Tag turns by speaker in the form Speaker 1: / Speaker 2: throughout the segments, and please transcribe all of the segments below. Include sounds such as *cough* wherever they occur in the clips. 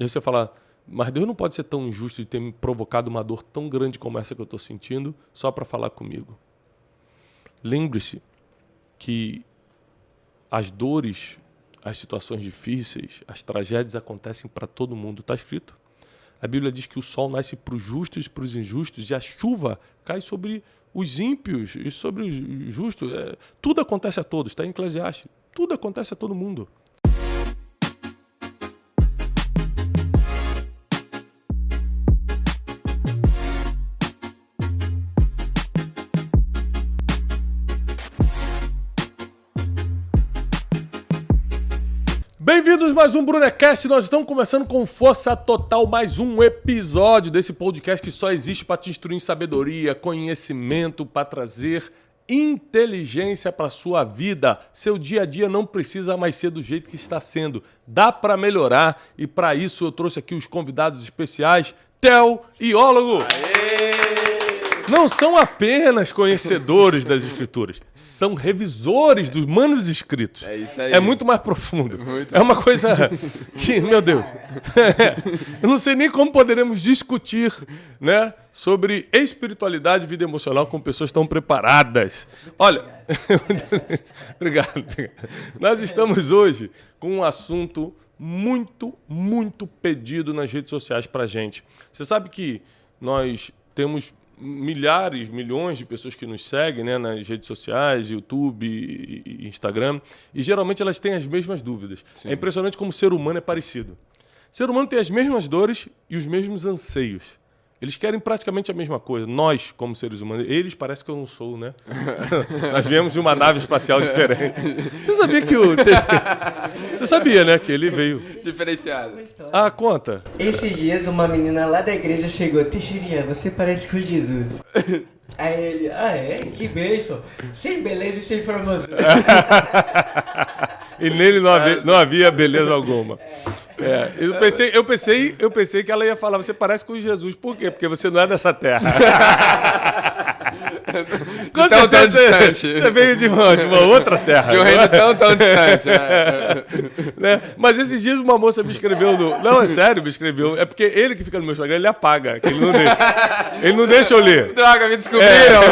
Speaker 1: E você fala, mas Deus não pode ser tão injusto de ter me provocado uma dor tão grande como essa que eu estou sentindo só para falar comigo. Lembre-se que as dores, as situações difíceis, as tragédias acontecem para todo mundo. Está escrito. A Bíblia diz que o sol nasce para os justos e para os injustos, e a chuva cai sobre os ímpios e sobre os justos. É, tudo acontece a todos, está em Eclesiastes. Tudo acontece a todo mundo. Bem-vindos mais um Brunecast. Nós estamos começando com força total mais um episódio desse podcast que só existe para te instruir em sabedoria, conhecimento, para trazer inteligência para sua vida. Seu dia a dia não precisa mais ser do jeito que está sendo. Dá para melhorar e para isso eu trouxe aqui os convidados especiais, Theo e Ólogo. Aê! Não são apenas conhecedores das escrituras, são revisores dos manos escritos.
Speaker 2: É isso aí.
Speaker 1: É muito mais profundo. Muito é uma coisa que, meu Deus, *laughs* eu não sei nem como poderemos discutir, né, sobre espiritualidade e vida emocional com pessoas tão preparadas. Olha, *laughs* obrigado, obrigado. Nós estamos hoje com um assunto muito, muito pedido nas redes sociais para gente. Você sabe que nós temos milhares, milhões de pessoas que nos seguem né, nas redes sociais, YouTube e Instagram, e geralmente elas têm as mesmas dúvidas. Sim. É impressionante como o ser humano é parecido. O ser humano tem as mesmas dores e os mesmos anseios. Eles querem praticamente a mesma coisa. Nós, como seres humanos, eles parece que eu não sou, né? *laughs* Nós viemos de uma nave espacial diferente. Você sabia que o. *laughs* Você sabia, né? Que ele veio.
Speaker 2: Diferenciado.
Speaker 1: Ah, conta.
Speaker 3: Esses dias uma menina lá da igreja chegou, Teixeirinha, você parece com Jesus. Aí ele, ah é? Que bênção. Sem beleza e sem formosura.
Speaker 1: e nele não havia, não havia beleza alguma. É, eu, pensei, eu, pensei, eu pensei que ela ia falar, você parece com Jesus. Por quê? Porque você não é dessa terra. *laughs* *laughs*
Speaker 2: com tão, tão distante.
Speaker 1: Você veio de uma, de uma outra terra.
Speaker 2: De um reino tão, tão distante. *laughs*
Speaker 1: É. Né? Mas esses dias uma moça me escreveu no... Não, é sério, me escreveu. É porque ele que fica no meu Instagram, ele apaga. ele, não deixa, ele não deixa eu ler.
Speaker 2: Droga, me descobriram.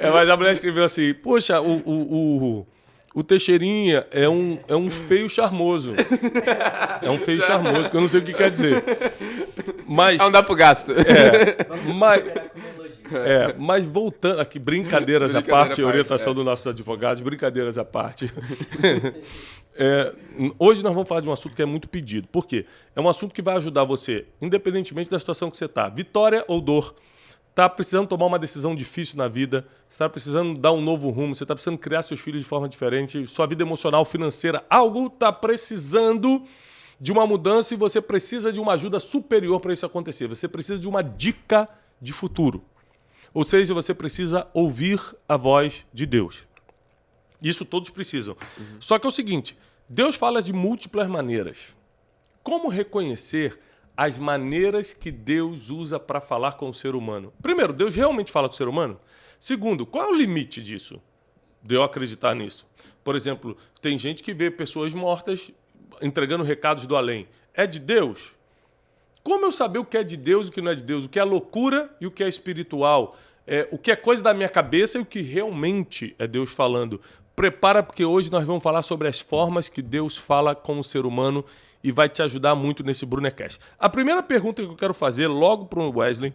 Speaker 1: É, é, mas a mulher escreveu assim, poxa, o, o, o o Teixeirinha é um, é um feio charmoso. É um feio charmoso, que eu não sei o que quer dizer. Mas.
Speaker 2: Não dá pro gasto.
Speaker 1: É, mas, *laughs* é, mas voltando aqui, brincadeiras Brincadeira à parte, a orientação é. dos nossos advogados, brincadeiras à parte. *laughs* É, hoje nós vamos falar de um assunto que é muito pedido. Por quê? É um assunto que vai ajudar você, independentemente da situação que você está, vitória ou dor está precisando tomar uma decisão difícil na vida, está precisando dar um novo rumo, você está precisando criar seus filhos de forma diferente, sua vida emocional, financeira, algo está precisando de uma mudança e você precisa de uma ajuda superior para isso acontecer. Você precisa de uma dica de futuro. Ou seja, você precisa ouvir a voz de Deus. Isso todos precisam. Uhum. Só que é o seguinte: Deus fala de múltiplas maneiras. Como reconhecer as maneiras que Deus usa para falar com o ser humano. Primeiro, Deus realmente fala com o ser humano? Segundo, qual é o limite disso? De eu acreditar nisso. Por exemplo, tem gente que vê pessoas mortas entregando recados do além. É de Deus? Como eu saber o que é de Deus e o que não é de Deus? O que é loucura e o que é espiritual? É, o que é coisa da minha cabeça e o que realmente é Deus falando? Prepara, porque hoje nós vamos falar sobre as formas que Deus fala com o ser humano e vai te ajudar muito nesse Brunecast. A primeira pergunta que eu quero fazer logo para o Wesley.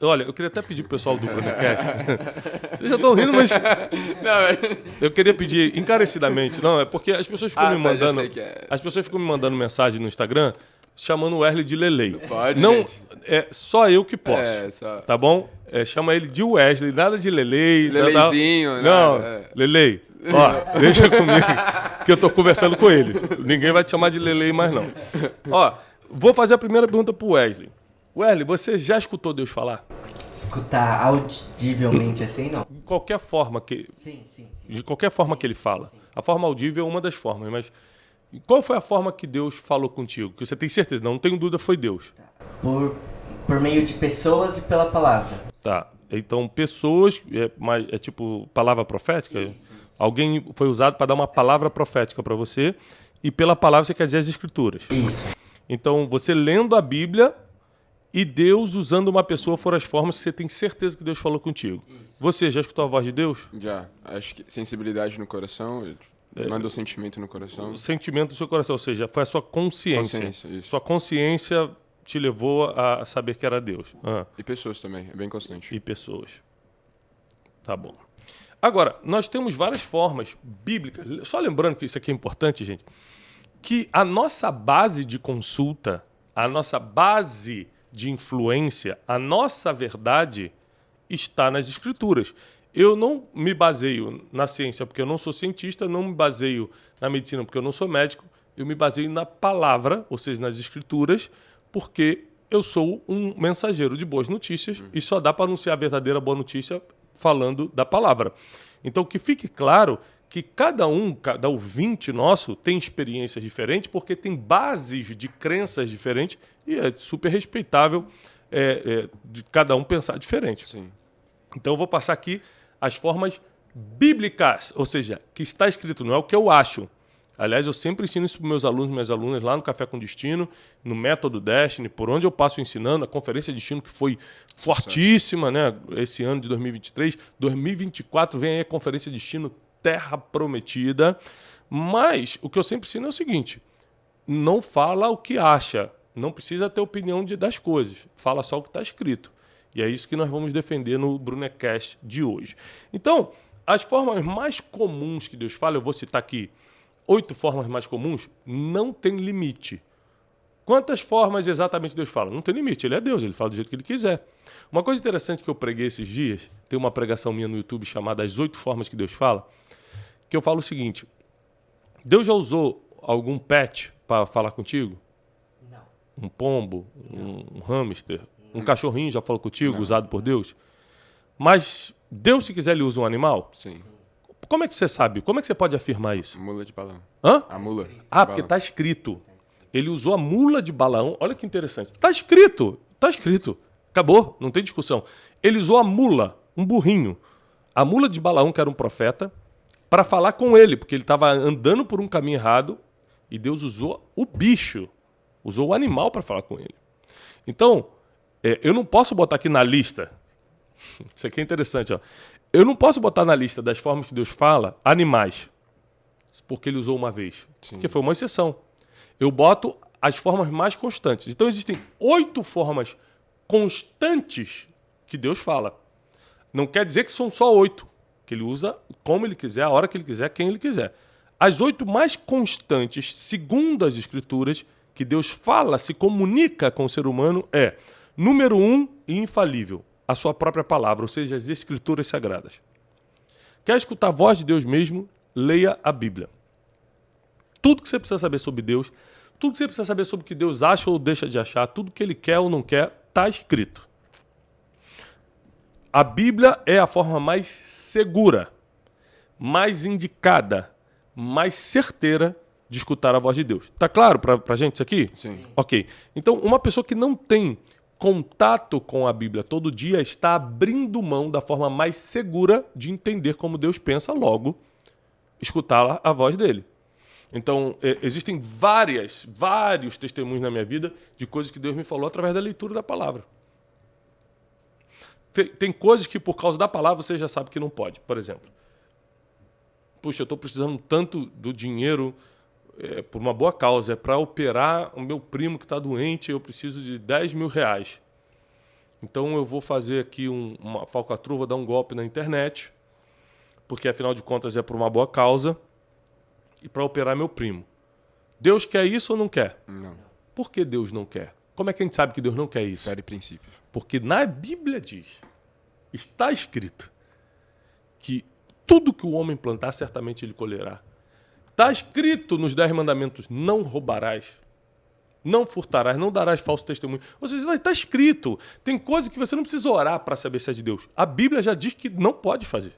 Speaker 1: Olha, eu queria até pedir pro pessoal do Brunecast. *laughs* Vocês já estão rindo, mas. Não, eu queria pedir encarecidamente. Não, é porque as pessoas ficam ah, me tá, mandando. É. As pessoas ficam me mandando mensagem no Instagram chamando o Wesley de Lelei.
Speaker 2: Pode,
Speaker 1: não,
Speaker 2: gente.
Speaker 1: É só eu que posso. É, só... Tá bom? É, chama ele de Wesley, nada de Lelei.
Speaker 2: Leleizinho.
Speaker 1: Não, nada, é. Lelei. Ó, *laughs* deixa comigo que eu tô conversando com ele. Ninguém vai te chamar de Lelei mais não. Ó, vou fazer a primeira pergunta pro Wesley. Wesley, você já escutou Deus falar?
Speaker 3: Escutar audivelmente assim, não?
Speaker 1: De qualquer forma que. Sim, sim. sim. De qualquer forma sim, que ele fala. Sim. A forma audível é uma das formas, mas qual foi a forma que Deus falou contigo? Que você tem certeza? Não, não tenho dúvida, foi Deus. Tá.
Speaker 3: Por, por meio de pessoas e pela palavra.
Speaker 1: Tá. Então, pessoas, é, é tipo palavra profética? Isso. Alguém foi usado para dar uma palavra profética para você e pela palavra você quer dizer as escrituras.
Speaker 3: Isso.
Speaker 1: Então, você lendo a Bíblia e Deus usando uma pessoa foram as formas que você tem certeza que Deus falou contigo. Você já escutou a voz de Deus?
Speaker 2: Já. Acho que sensibilidade no coração, manda o sentimento no coração.
Speaker 1: O sentimento do seu coração, ou seja, foi a sua consciência.
Speaker 2: Consciência.
Speaker 1: Sua consciência te levou a saber que era Deus. Ah,
Speaker 2: E pessoas também, é bem constante.
Speaker 1: e pessoas. Tá bom. Agora, nós temos várias formas bíblicas. Só lembrando que isso aqui é importante, gente, que a nossa base de consulta, a nossa base de influência, a nossa verdade está nas escrituras. Eu não me baseio na ciência porque eu não sou cientista, não me baseio na medicina porque eu não sou médico, eu me baseio na palavra, ou seja, nas escrituras, porque eu sou um mensageiro de boas notícias e só dá para anunciar a verdadeira boa notícia falando da palavra. Então, que fique claro que cada um, cada ouvinte nosso tem experiências diferentes, porque tem bases de crenças diferentes e é super respeitável é, é, de cada um pensar diferente.
Speaker 2: Sim.
Speaker 1: Então, eu vou passar aqui as formas bíblicas, ou seja, que está escrito, não é o que eu acho. Aliás, eu sempre ensino isso para meus alunos minhas alunas lá no Café com Destino, no Método Destiny, por onde eu passo ensinando, a Conferência de Destino que foi fortíssima, né? Esse ano de 2023. 2024 vem aí a Conferência de Destino Terra Prometida. Mas o que eu sempre ensino é o seguinte: não fala o que acha, não precisa ter opinião de, das coisas, fala só o que está escrito. E é isso que nós vamos defender no Brunecast de hoje. Então, as formas mais comuns que Deus fala, eu vou citar aqui oito formas mais comuns, não tem limite. Quantas formas exatamente Deus fala? Não tem limite, ele é Deus, ele fala do jeito que ele quiser. Uma coisa interessante que eu preguei esses dias, tem uma pregação minha no YouTube chamada As Oito Formas que Deus Fala, que eu falo o seguinte: Deus já usou algum pet para falar contigo?
Speaker 3: Não.
Speaker 1: Um pombo, um, um hamster, um cachorrinho já falou contigo, usado por Deus? Mas Deus, se quiser, ele usa um animal?
Speaker 2: Sim.
Speaker 1: Como é que você sabe? Como é que você pode afirmar isso?
Speaker 2: Mula de balão.
Speaker 1: Hã?
Speaker 2: A mula.
Speaker 1: Ah, porque
Speaker 2: balão.
Speaker 1: tá escrito. Ele usou a mula de balão. Olha que interessante. Tá escrito. Tá escrito. Acabou. Não tem discussão. Ele usou a mula, um burrinho. A mula de Balaão, que era um profeta, para falar com ele, porque ele estava andando por um caminho errado e Deus usou o bicho, usou o animal para falar com ele. Então, é, eu não posso botar aqui na lista. *laughs* Isso aqui é interessante, ó. Eu não posso botar na lista das formas que Deus fala animais, porque ele usou uma vez,
Speaker 2: Sim.
Speaker 1: que foi uma exceção. Eu boto as formas mais constantes. Então existem oito formas constantes que Deus fala. Não quer dizer que são só oito, que ele usa como ele quiser, a hora que ele quiser, quem ele quiser. As oito mais constantes, segundo as Escrituras, que Deus fala, se comunica com o ser humano, é, número um e infalível, a sua própria palavra, ou seja, as Escrituras Sagradas. Quer escutar a voz de Deus mesmo? Leia a Bíblia. Tudo que você precisa saber sobre Deus, tudo que você precisa saber sobre o que Deus acha ou deixa de achar, tudo que ele quer ou não quer, está escrito. A Bíblia é a forma mais segura, mais indicada, mais certeira de escutar a voz de Deus. Tá claro para a gente isso aqui?
Speaker 2: Sim.
Speaker 1: Ok. Então, uma pessoa que não tem contato com a Bíblia todo dia está abrindo mão da forma mais segura de entender como Deus pensa, logo, escutar a voz dele. Então, é, existem várias, vários testemunhos na minha vida de coisas que Deus me falou através da leitura da palavra. Tem, tem coisas que, por causa da palavra, você já sabe que não pode. Por exemplo, puxa, eu estou precisando tanto do dinheiro é, por uma boa causa, é para operar o meu primo que está doente, eu preciso de 10 mil reais. Então eu vou fazer aqui um, uma falcatrua, dar um golpe na internet, porque afinal de contas é por uma boa causa, e para operar meu primo. Deus quer isso ou não quer?
Speaker 2: Não.
Speaker 1: Por que Deus não quer? Como é que a gente sabe que Deus não quer isso?
Speaker 2: Fere princípios.
Speaker 1: Porque na Bíblia diz, está escrito, que tudo que o homem plantar, certamente ele colherá. Está escrito nos Dez Mandamentos: não roubarás, não furtarás, não darás falso testemunho. Ou seja, está escrito. Tem coisas que você não precisa orar para saber se é de Deus. A Bíblia já diz que não pode fazer.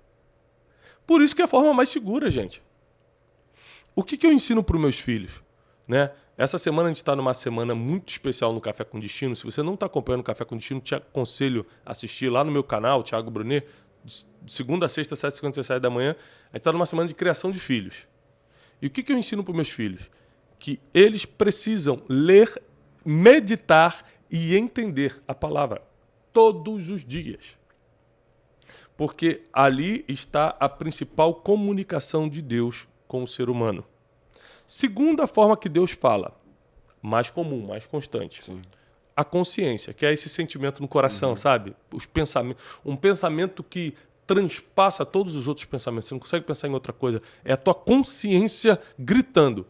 Speaker 1: Por isso que é a forma mais segura, gente. O que, que eu ensino para os meus filhos? Né? Essa semana a gente está numa semana muito especial no Café com Destino. Se você não está acompanhando o Café com Destino, te aconselho a assistir lá no meu canal, Thiago Brunet, de segunda a sexta, 7h57 da manhã. A gente está numa semana de criação de filhos. E o que, que eu ensino para os meus filhos? Que eles precisam ler meditar e entender a palavra todos os dias. Porque ali está a principal comunicação de Deus com o ser humano. Segunda forma que Deus fala, mais comum, mais constante.
Speaker 2: Sim.
Speaker 1: A consciência, que é esse sentimento no coração, sabe? Os pensamentos, um pensamento que transpassa todos os outros pensamentos. Você não consegue pensar em outra coisa. É a tua consciência gritando.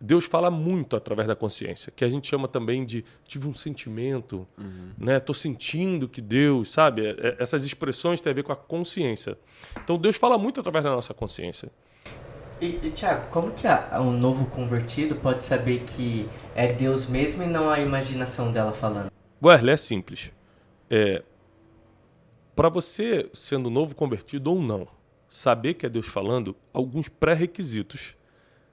Speaker 1: Deus fala muito através da consciência, que a gente chama também de tive um sentimento, né? Tô sentindo que Deus, sabe? É- é- Essas expressões têm a ver com a consciência. Então Deus fala muito através da nossa consciência.
Speaker 3: E, e Tiago, como que a- um novo convertido pode saber que é Deus mesmo e não a imaginação dela falando?
Speaker 1: Wesley, é simples. É, para você, sendo novo convertido ou não, saber que é Deus falando, alguns pré-requisitos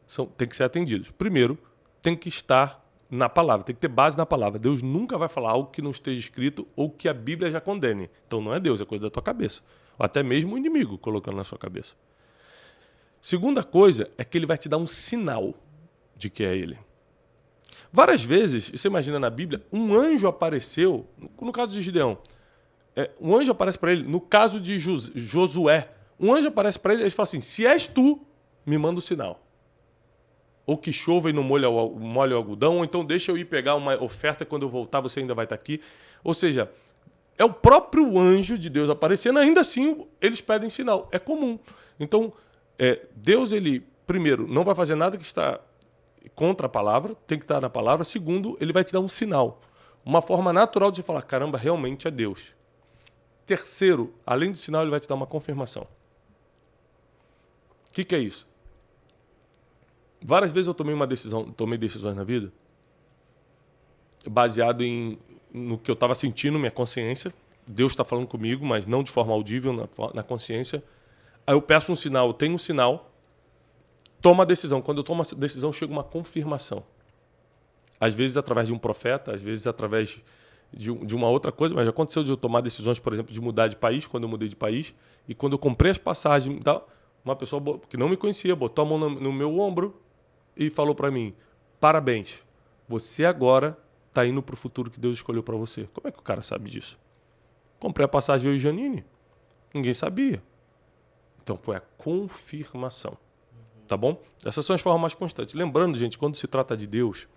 Speaker 1: são, têm que ser atendidos. Primeiro, tem que estar na palavra, tem que ter base na palavra. Deus nunca vai falar algo que não esteja escrito ou que a Bíblia já condene. Então não é Deus, é coisa da tua cabeça. Ou até mesmo o inimigo colocando na sua cabeça. Segunda coisa é que ele vai te dar um sinal de que é ele. Várias vezes, você imagina na Bíblia, um anjo apareceu, no caso de Gideão, é, um anjo aparece para ele, no caso de Jos- Josué, um anjo aparece para ele e ele fala assim: se és tu, me manda o sinal. Ou que chova e não molha o, molha o algodão, ou então deixa eu ir pegar uma oferta quando eu voltar, você ainda vai estar aqui. Ou seja, é o próprio anjo de Deus aparecendo, ainda assim eles pedem sinal. É comum. Então, é, Deus, ele, primeiro, não vai fazer nada que está contra a palavra, tem que estar na palavra. Segundo, ele vai te dar um sinal. Uma forma natural de falar, caramba, realmente é Deus. Terceiro, além do sinal, ele vai te dar uma confirmação. O que, que é isso? Várias vezes eu tomei uma decisão, tomei decisões na vida baseado em no que eu estava sentindo, minha consciência. Deus está falando comigo, mas não de forma audível, na, na consciência. Aí eu peço um sinal, eu tenho um sinal, tomo a decisão. Quando eu tomo a decisão, chega uma confirmação. Às vezes através de um profeta, às vezes através de, de uma outra coisa, mas aconteceu de eu tomar decisões, por exemplo, de mudar de país, quando eu mudei de país, e quando eu comprei as passagens uma pessoa que não me conhecia botou a mão no, no meu ombro e falou para mim: parabéns, você agora está indo para o futuro que Deus escolheu para você. Como é que o cara sabe disso? Comprei a passagem eu e Janine. Ninguém sabia. Então foi a confirmação. Tá bom? Essas são as formas mais constantes. Lembrando, gente, quando se trata de Deus,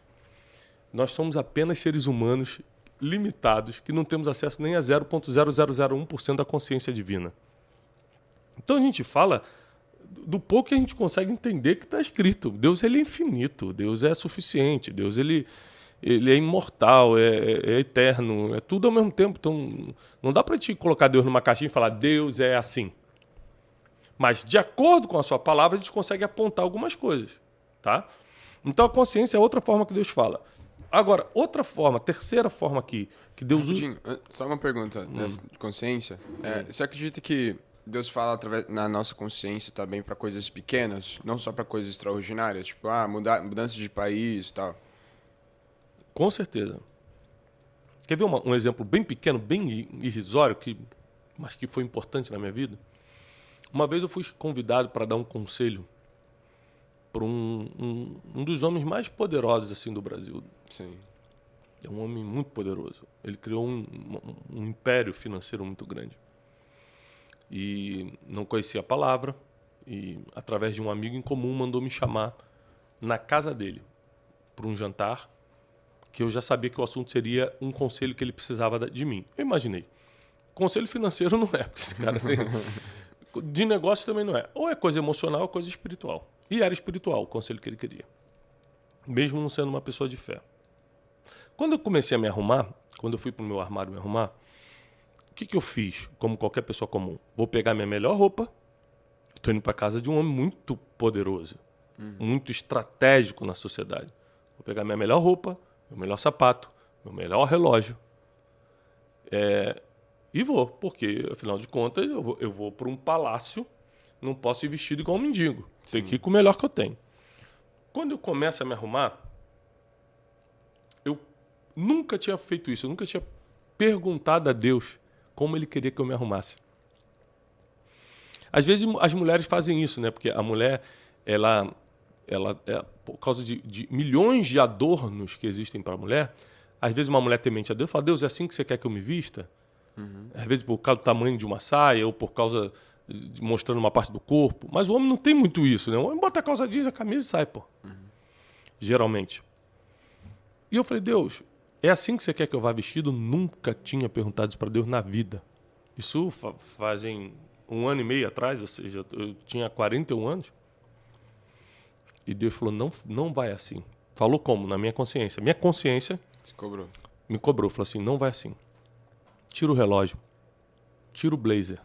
Speaker 1: nós somos apenas seres humanos limitados que não temos acesso nem a 0.0001% da consciência divina. Então a gente fala do pouco que a gente consegue entender que está escrito. Deus ele é infinito, Deus é suficiente, Deus ele, ele é imortal, é, é- é eterno, é tudo ao mesmo tempo. Então não dá para te colocar Deus numa caixinha e falar Deus é assim. Mas de acordo com a sua palavra, a gente consegue apontar algumas coisas, tá? Então a consciência é outra forma que Deus fala. Agora, outra forma, terceira forma aqui, que Deus usa.
Speaker 2: Só uma pergunta nessa de consciência. É, Você acredita que Deus fala através, na nossa consciência também para coisas pequenas, não só para coisas extraordinárias? Tipo, ah, mudar, mudança de país e tal.
Speaker 1: Com certeza. Quer ver uma- um exemplo bem pequeno, bem irrisório, que, mas que foi importante na minha vida? Uma vez eu fui convidado para dar um conselho para um, um, um dos homens mais poderosos assim do Brasil.
Speaker 2: Sim.
Speaker 1: É um homem muito poderoso. Ele criou um, um- um império financeiro muito grande. E não conhecia a palavra. E, através de um amigo em comum, mandou me chamar na casa dele para um jantar. Que eu já sabia que o assunto seria um conselho que ele precisava de mim. Eu imaginei. Conselho financeiro não é, porque esse cara tem. *laughs* De negócio também não é. Ou é coisa emocional ou coisa espiritual. E era espiritual o conselho que ele queria. Mesmo não sendo uma pessoa de fé. Quando eu comecei a me arrumar, quando eu fui pro meu armário me arrumar, o que, que eu fiz, como qualquer pessoa comum? Vou pegar minha melhor roupa, estou indo para casa de um homem muito poderoso, muito estratégico na sociedade. Vou pegar minha melhor roupa, meu melhor sapato, meu melhor relógio. É, e vou, porque, afinal de contas, eu vou, eu vou para um palácio, não posso ir vestido igual um mendigo. Tem que ir com o melhor que eu tenho. Quando eu começo a me arrumar, nunca tinha feito isso, eu nunca tinha perguntado a Deus como ele queria que eu me arrumasse. Às vezes as mulheres fazem isso, né? Porque a mulher, ela, ela é por causa de, de milhões de adornos que existem para a mulher. Às vezes uma mulher temente a Deus fala: Deus, é assim que você quer que eu me vista? Uhum. Às vezes por causa do tamanho de uma saia ou por causa de mostrando uma parte do corpo. Mas o homem não tem muito isso, né? O homem bota a calça jeans, a camisa e sai, pô. Uhum. Geralmente. E eu falei: Deus, é assim que você quer que eu vá vestido? Nunca tinha perguntado isso para Deus na vida. Isso fa fazem um ano e meio atrás, ou seja, eu tinha 41 anos. E Deus falou: não, não vai assim. Falou como? Na minha consciência. Minha consciência.
Speaker 2: Se cobrou.
Speaker 1: Me cobrou. Falou assim: não vai assim. Tira o relógio. Tira o blazer.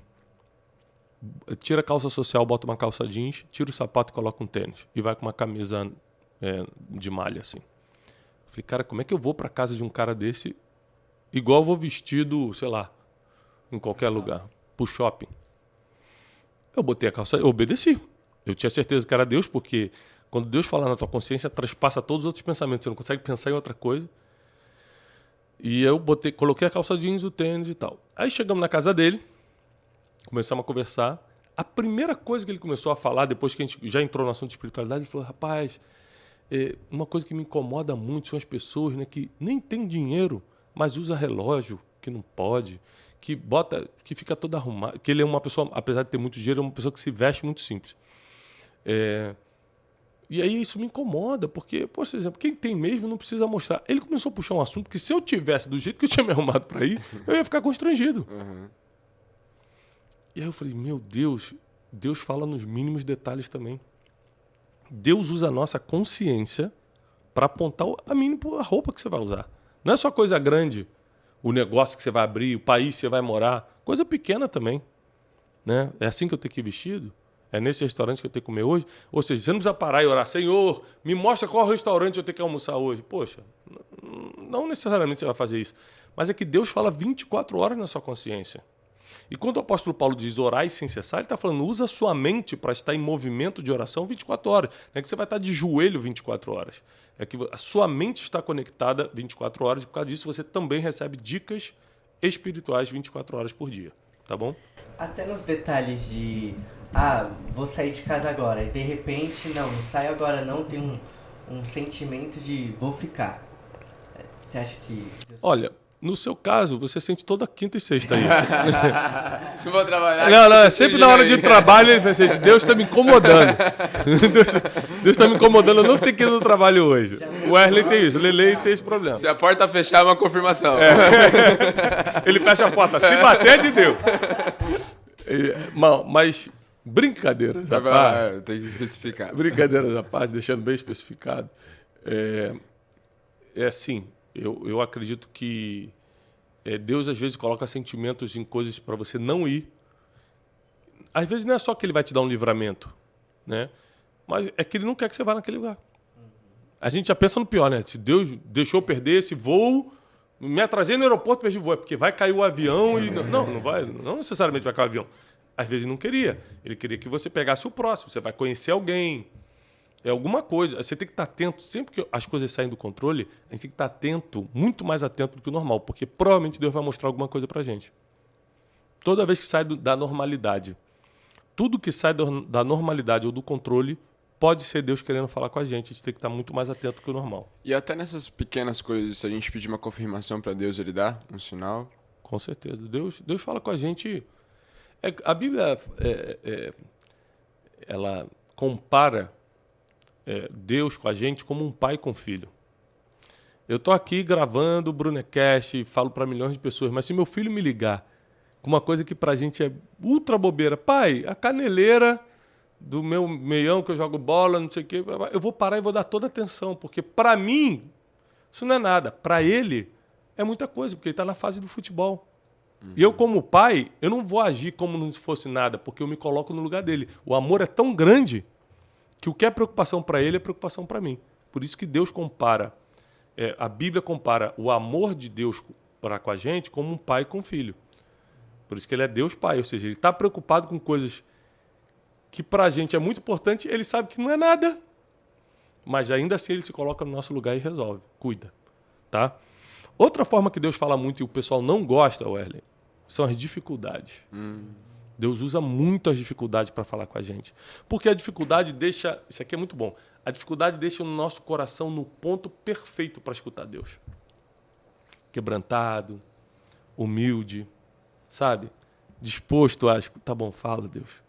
Speaker 1: Tira a calça social, bota uma calça jeans. Tira o sapato e coloca um tênis. E vai com uma camisa é, de malha, assim. Falei, cara, como é que eu vou para casa de um cara desse igual eu vou vestido, sei lá, em qualquer lugar, pro shopping? Eu botei a calça, eu obedeci. Eu tinha certeza que era Deus, porque quando Deus fala na tua consciência, transpassa todos os outros pensamentos. Você não consegue pensar em outra coisa. E eu botei, coloquei a calça jeans, o tênis e tal. Aí chegamos na casa dele, começamos a conversar. A primeira coisa que ele começou a falar, depois que a gente já entrou no assunto de espiritualidade, ele falou: rapaz, é, uma coisa que me incomoda muito são as pessoas né, que nem tem dinheiro, mas usa relógio que não pode, que bota, que fica toda arrumada. Que ele é uma pessoa, apesar de ter muito dinheiro, é uma pessoa que se veste muito simples. É, e aí isso me incomoda, porque, por exemplo, quem tem mesmo não precisa mostrar. Ele começou a puxar um assunto que se eu tivesse do jeito que eu tinha me arrumado para ir, eu ia ficar constrangido. Uhum. E aí eu falei, meu Deus, Deus fala nos mínimos detalhes também. Deus usa a nossa consciência para apontar a mínima a roupa que você vai usar. Não é só coisa grande, o negócio que você vai abrir, o país que você vai morar, coisa pequena também. Né? É assim que eu tenho que ir vestido? É nesse restaurante que eu tenho que comer hoje? Ou seja, você não precisa parar e orar, Senhor, me mostra qual restaurante eu tenho que almoçar hoje. Poxa, não necessariamente você vai fazer isso. Mas é que Deus fala 24 horas na sua consciência. E quando o apóstolo Paulo diz orar sem cessar, ele está falando, usa sua mente para estar em movimento de oração 24 horas. Não é que você vai estar de joelho 24 horas. É que a sua mente está conectada 24 horas e por causa disso você também recebe dicas espirituais 24 horas por dia. Tá bom?
Speaker 3: Até nos detalhes de ah, vou sair de casa agora, e de repente, não, não saio agora não, tem um, um sentimento de vou ficar. Você acha que.
Speaker 1: Olha, no seu caso, você sente toda quinta e sexta isso. *laughs*
Speaker 2: não vou trabalhar.
Speaker 1: Não, não, é sempre na hora de trabalho ele faz assim, Deus está me incomodando. *laughs* Deus está me incomodando, eu não tenho que ir no trabalho hoje. O Wesley tem isso, o Lele tem esse problema.
Speaker 2: Se a porta fechar, é uma confirmação.
Speaker 1: É. *laughs* Ele fecha a porta, se bater é de Deus. Mas Brincadeiras à parte.
Speaker 2: Tem que especificar.
Speaker 1: Brincadeiras à parte, deixando bem especificado. É, é assim, eu, eu acredito que é, Deus às vezes coloca sentimentos em coisas para você não ir. Às vezes não é só que ele vai te dar um livramento, né? Mas é que ele não quer que você vá naquele lugar. A gente já pensa no pior, né? Se Deus deixou perder esse voo, me atrasei no aeroporto, perdi o voo, é porque vai cair o avião e. Não, não vai, não necessariamente vai cair o avião. Às vezes não queria. Ele queria que você pegasse o próximo. Você vai conhecer alguém. É alguma coisa. Você tem que estar atento. Sempre que as coisas saem do controle, a gente tem que estar atento, muito mais atento do que o normal, porque provavelmente Deus vai mostrar alguma coisa pra gente. Toda vez que sai do, da normalidade, tudo que sai do, da normalidade ou do controle pode ser Deus querendo falar com a gente. A gente tem que estar muito mais atento que o normal.
Speaker 2: E até nessas pequenas coisas, se a gente pedir uma confirmação para Deus, ele dá um sinal?
Speaker 1: Com certeza. Deus, Deus fala com a gente é, a Bíblia é, é, ela compara é, Deus com a gente como um pai com filho. Eu estou aqui gravando o Brunecast falo para milhões de pessoas, mas se meu filho me ligar com uma coisa que para a gente é ultra bobeira, pai, a caneleira do meu meião que eu jogo bola, não sei o quê, eu vou parar e vou dar toda atenção, porque para mim isso não é nada. Para ele é muita coisa, porque ele está na fase do futebol. Uhum. E eu, como pai, eu não vou agir como se fosse nada, porque eu me coloco no lugar dele. O amor é tão grande que o que é preocupação para ele é preocupação para mim. Por isso que Deus compara, é, a Bíblia compara o amor de Deus para com a gente como um pai com um filho. Por isso que ele é Deus pai, ou seja, ele está preocupado com coisas que para a gente é muito importante, ele sabe que não é nada. Mas ainda assim ele se coloca no nosso lugar e resolve, cuida, tá? Outra forma que Deus fala muito e o pessoal não gosta, Wesley, são as dificuldades. Hum. Deus usa muito as dificuldades para falar com a gente. Porque a dificuldade deixa. Isso aqui é muito bom. A dificuldade deixa o nosso coração no ponto perfeito para escutar Deus. Quebrantado, humilde, sabe? Disposto a. Tá bom, fala, Deus.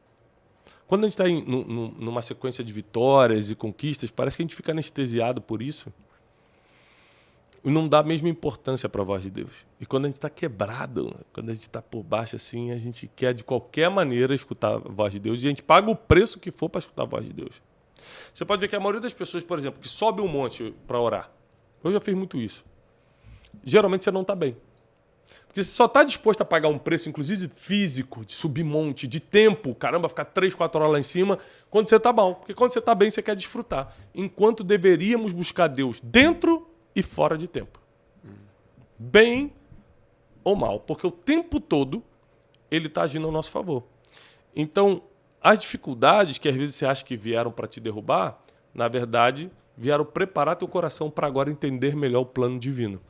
Speaker 1: Quando a gente está numa sequência de vitórias e conquistas, parece que a gente fica anestesiado por isso não dá a mesma importância para a voz de Deus. E quando a gente está quebrado, quando a gente está por baixo assim, a gente quer de qualquer maneira escutar a voz de Deus e a gente paga o preço que for para escutar a voz de Deus. Você pode ver que a maioria das pessoas, por exemplo, que sobe um monte para orar, eu já fiz muito isso. Geralmente você não está bem. Porque você só está disposto a pagar um preço, inclusive físico, de subir monte, de tempo, caramba, ficar três, quatro horas lá em cima, quando você está mal. Porque quando você está bem, você quer desfrutar. Enquanto deveríamos buscar Deus dentro e fora de tempo. Bem ou mal, porque o tempo todo ele está agindo ao nosso favor. Então, as dificuldades que às vezes você acha que vieram para te derrubar, na verdade, vieram preparar teu coração para agora entender melhor o plano divino.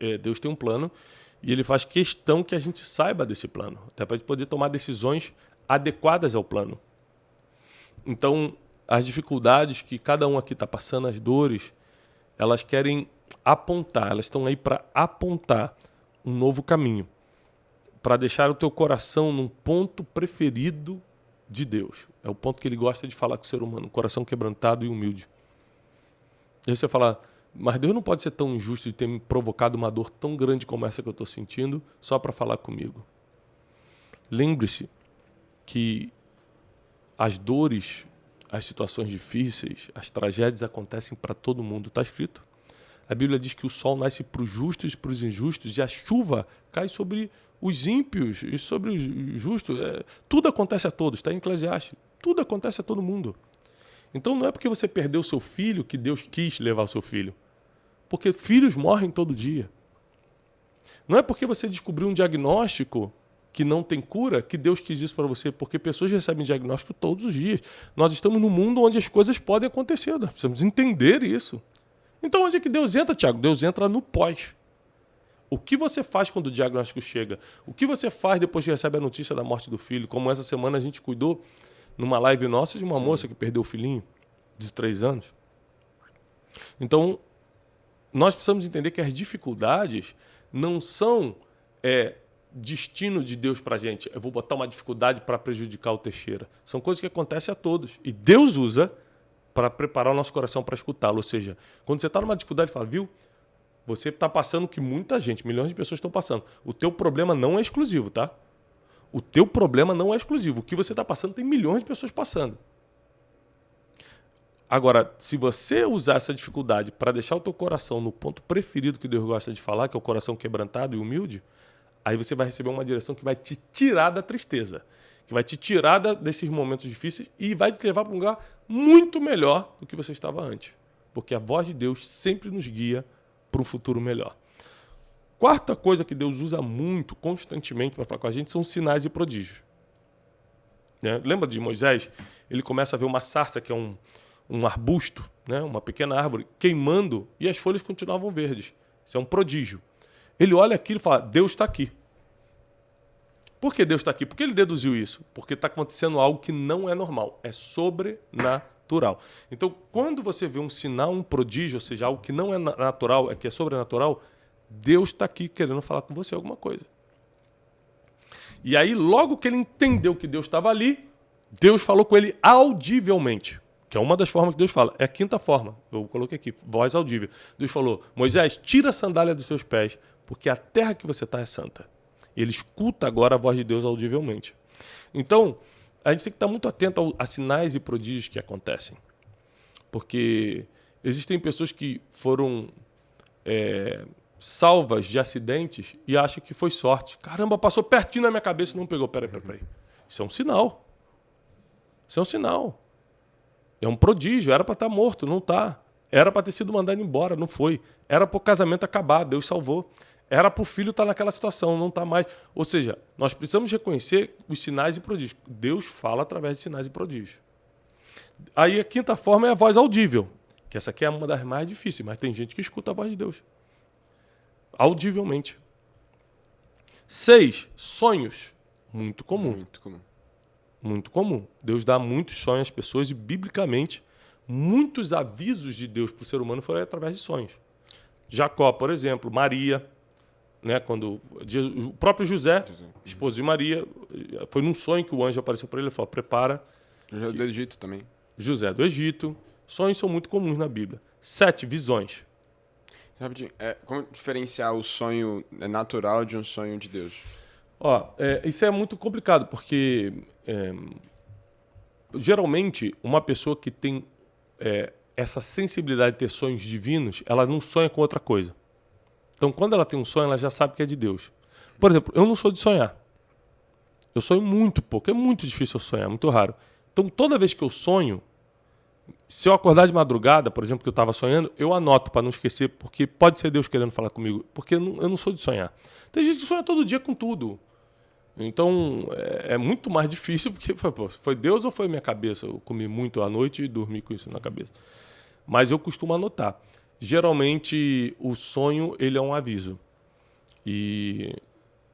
Speaker 1: É, Deus tem um plano e ele faz questão que a gente saiba desse plano, até para a gente poder tomar decisões adequadas ao plano. Então, as dificuldades que cada um aqui está passando, as dores, elas querem apontar, elas estão aí para apontar um novo caminho, para deixar o teu coração num ponto preferido de Deus. É o ponto que ele gosta de falar com o ser humano, um coração quebrantado e humilde. E você fala, mas Deus não pode ser tão injusto de ter me provocado uma dor tão grande como essa que eu estou sentindo só para falar comigo. Lembre-se que as dores as situações difíceis, as tragédias acontecem para todo mundo. Está escrito. A Bíblia diz que o sol nasce para os justos e para os injustos, e a chuva cai sobre os ímpios e sobre os justos. É, tudo acontece a todos, está em Eclesiastes. Tudo acontece a todo mundo. Então não é porque você perdeu seu filho que Deus quis levar seu filho. Porque filhos morrem todo dia. Não é porque você descobriu um diagnóstico que não tem cura, que Deus quis isso para você, porque pessoas recebem diagnóstico todos os dias. Nós estamos num mundo onde as coisas podem acontecer, nós precisamos entender isso. Então, onde é que Deus entra, Tiago? Deus entra no pós. O que você faz quando o diagnóstico chega? O que você faz depois que recebe a notícia da morte do filho? Como essa semana a gente cuidou numa live nossa de uma Sim. moça que perdeu o filhinho de três anos. Então, nós precisamos entender que as dificuldades não são é, destino de Deus para a gente. Eu vou botar uma dificuldade para prejudicar o Teixeira. São coisas que acontecem a todos. E Deus usa para preparar o nosso coração para escutá-lo. Ou seja, quando você está numa dificuldade, fala, viu? Você está passando o que muita gente, milhões de pessoas estão passando. O teu problema não é exclusivo, tá? O teu problema não é exclusivo. O que você está passando tem milhões de pessoas passando. Agora, se você usar essa dificuldade para deixar o teu coração no ponto preferido que Deus gosta de falar, que é o coração quebrantado e humilde, Aí você vai receber uma direção que vai te tirar da tristeza, que vai te tirar da, desses momentos difíceis e vai te levar para um lugar muito melhor do que você estava antes. Porque a voz de Deus sempre nos guia para um futuro melhor. Quarta coisa que Deus usa muito, constantemente, para falar com a gente, são sinais e prodígios. Né? Lembra de Moisés? Ele começa a ver uma sarça, que é um, um arbusto, né? uma pequena árvore, queimando e as folhas continuavam verdes. Isso é um prodígio. Ele olha aquilo e fala: Deus está aqui. Por que Deus está aqui? Por que ele deduziu isso? Porque está acontecendo algo que não é normal, é sobrenatural. Então, quando você vê um sinal, um prodígio, ou seja, algo que não é natural, é que é sobrenatural, Deus está aqui querendo falar com você alguma coisa. E aí, logo que ele entendeu que Deus estava ali, Deus falou com ele audivelmente que é uma das formas que Deus fala. É a quinta forma. Eu coloquei aqui, voz audível. Deus falou: Moisés, tira a sandália dos seus pés, porque a terra que você está é santa. Ele escuta agora a voz de Deus audivelmente. Então, a gente tem que estar muito atento a sinais e prodígios que acontecem. Porque existem pessoas que foram é, salvas de acidentes e acham que foi sorte. Caramba, passou pertinho na minha cabeça e não pegou. Peraí, peraí, peraí. Isso é um sinal. Isso é um sinal. É um prodígio, era para estar tá morto, não está. Era para ter sido mandado embora, não foi. Era para o casamento acabar, Deus salvou. Era para o filho estar tá naquela situação, não está mais. Ou seja, nós precisamos reconhecer os sinais e prodígios. Deus fala através de sinais e prodígios. Aí a quinta forma é a voz audível, que essa aqui é uma das mais difíceis, mas tem gente que escuta a voz de Deus. Audivelmente. Seis, sonhos. Muito comum.
Speaker 2: Muito comum
Speaker 1: muito comum. Deus dá muitos sonhos às pessoas e, biblicamente, muitos avisos de Deus para o ser humano foram através de sonhos. Jacó, por exemplo, Maria, né, quando o próprio José, esposo de Maria, foi num sonho que o anjo apareceu para ele e falou: prepara.
Speaker 2: José
Speaker 1: que...
Speaker 2: do Egito também.
Speaker 1: José do Egito. Sonhos são muito comuns na Bíblia. Sete, visões.
Speaker 2: Rapidinho, é, como diferenciar o sonho natural de um sonho de Deus?
Speaker 1: Ó, é, isso é muito complicado, porque é, geralmente uma pessoa que tem é, essa sensibilidade de ter sonhos divinos, ela não sonha com outra coisa. Então, quando ela tem um sonho, ela já sabe que é de Deus. Por exemplo, eu não sou de sonhar. Eu sonho muito pouco. É muito difícil eu sonhar, muito raro. Então, toda vez que eu sonho, se eu acordar de madrugada, por exemplo, que eu estava sonhando, eu anoto para não esquecer, porque pode ser Deus querendo falar comigo. Porque eu não, eu não sou de sonhar. Tem gente que sonha todo dia com tudo. Então é, é muito mais difícil porque foi, pô, foi Deus ou foi minha cabeça? Eu comi muito à noite e dormi com isso na cabeça. Mas eu costumo anotar. Geralmente o sonho ele é um aviso. E,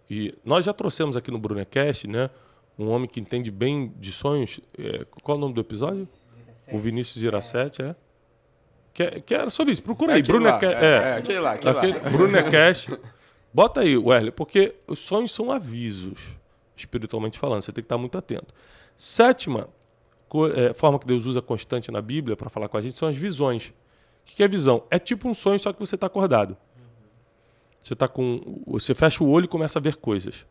Speaker 1: e nós já trouxemos aqui no Brunecast, né? Um homem que entende bem de sonhos. É, qual é o nome do episódio? O Vinícius Iracete, é. Que, que era sobre isso. Procura é aí, Brunecast. É, é, é, aquele lá, aquele, aquele lá. Brunecast. Bota aí, Wesley, porque os sonhos são avisos, espiritualmente falando. Você tem que estar muito atento. Sétima é, forma que Deus usa constante na Bíblia para falar com a gente são as visões. O que é visão? É tipo um sonho, só que você está acordado. Você tá com, você fecha o olho e começa a ver coisas.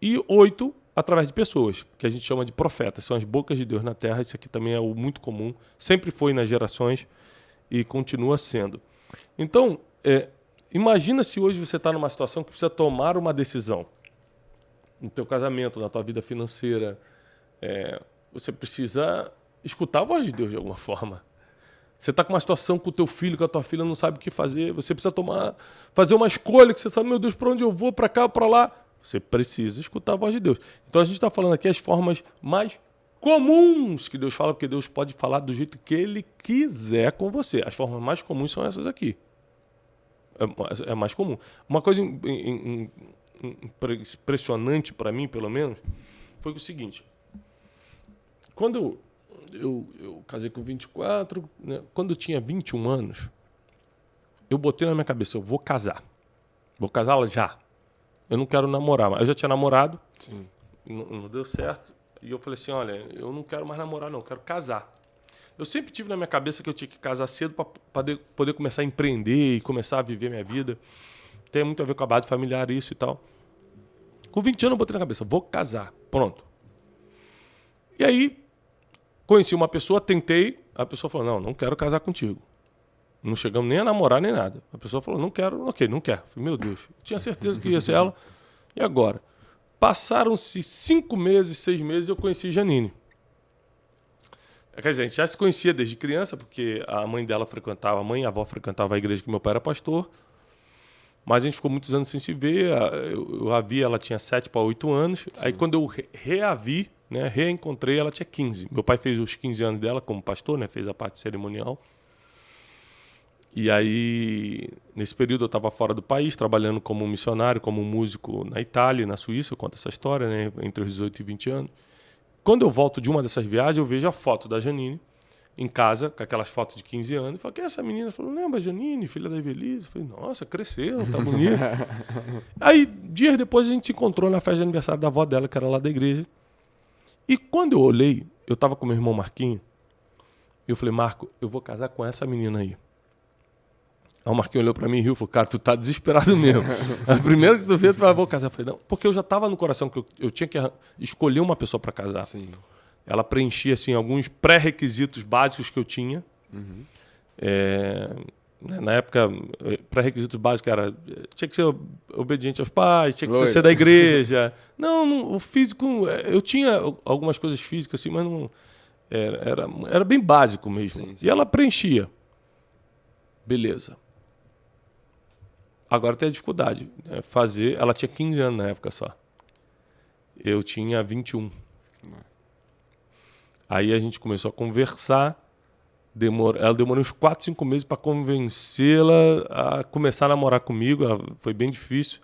Speaker 1: E oito, através de pessoas, que a gente chama de profetas, são as bocas de Deus na Terra. Isso aqui também é muito comum, sempre foi nas gerações e continua sendo. Então, é, Imagina se hoje você está numa situação que precisa tomar uma decisão. No teu casamento, na tua vida financeira. É, você precisa escutar a voz de Deus de alguma forma. Você está com uma situação com o teu filho, com a tua filha não sabe o que fazer. Você precisa tomar, fazer uma escolha que você sabe, meu Deus, para onde eu vou, para cá, para lá. Você precisa escutar a voz de Deus. Então a gente está falando aqui as formas mais comuns que Deus fala, porque Deus pode falar do jeito que Ele quiser com você. As formas mais comuns são essas aqui. É, é mais comum. Uma coisa impressionante para mim, pelo menos, foi o seguinte. Quando eu, eu, eu casei com 24, né? quando eu tinha 21 anos, eu botei na minha cabeça, eu vou casar. Vou casá-la já. Eu não quero namorar. Eu já tinha namorado, não, não, deu certo. E eu falei assim, olha, eu não quero mais namorar, não, eu quero casar. Eu sempre tive na minha cabeça que eu tinha que casar cedo para poder, poder começar a empreender e começar a viver minha vida. Tem muito a ver com a base familiar, isso e tal. Com 20 anos eu botei na cabeça, vou casar. Pronto. E aí, conheci uma pessoa, tentei, a pessoa falou, não, não quero casar contigo. Não chegamos nem a namorar nem nada. A pessoa falou, não quero, ok, não quer. Falei, meu Deus, eu tinha certeza que ia ser ela. E agora? Passaram-se cinco meses, seis meses, eu conheci Janine. Quer dizer, a gente já se conhecia desde criança, porque a mãe dela frequentava, a mãe e a avó frequentavam a igreja que meu pai era pastor. Mas a gente ficou muitos anos sem se ver. Eu, eu a vi, ela tinha 7 para 8 anos. Sim. Aí quando eu reavi, né, reencontrei, ela tinha 15. Meu pai fez os 15 anos dela como pastor, né, fez a parte cerimonial. E aí, nesse período eu estava fora do país, trabalhando como missionário, como músico na Itália, na Suíça, eu conto essa história, né, entre os 18 e 20 anos. Quando eu volto de uma dessas viagens, eu vejo a foto da Janine em casa, com aquelas fotos de 15 anos. Eu falo, quem é essa menina? Falou, lembra, Janine, filha da Evelise? Eu falei, nossa, cresceu, tá bonita. *laughs* Aí, dias depois, a gente se encontrou na festa de aniversário da avó dela, que era lá da igreja. E quando eu olhei, eu tava com meu irmão Marquinho, e eu falei, Marco, eu vou casar com essa menina aí. Aí o Marquinhos olhou para mim e riu e falou, cara, tu tá desesperado mesmo. *laughs* a primeira que tu vê, tu vai, vou casar. Eu falei, não, porque eu já tava no coração que eu, eu tinha que escolher uma pessoa para casar. Sim. Ela preenchia, assim, alguns pré-requisitos básicos que eu tinha. Uhum. É, na época, eh, pré-requisitos básicos era tinha que ser obediente aos pais, tinha que Loira. ser da igreja. *laughs* Não, não, o físico, eh, eu tinha algumas coisas físicas assim, mas não era, era, era bem básico mesmo. Sim, sim. E ela preenchia. Beleza. Agora tem a dificuldade. Né? Fazer. Ela tinha 15 anos na época só. Eu tinha 21. Aí a gente começou a conversar. Ela demorou uns 4, 5 meses para convencê-la a começar a namorar comigo. Ela... Foi bem difícil.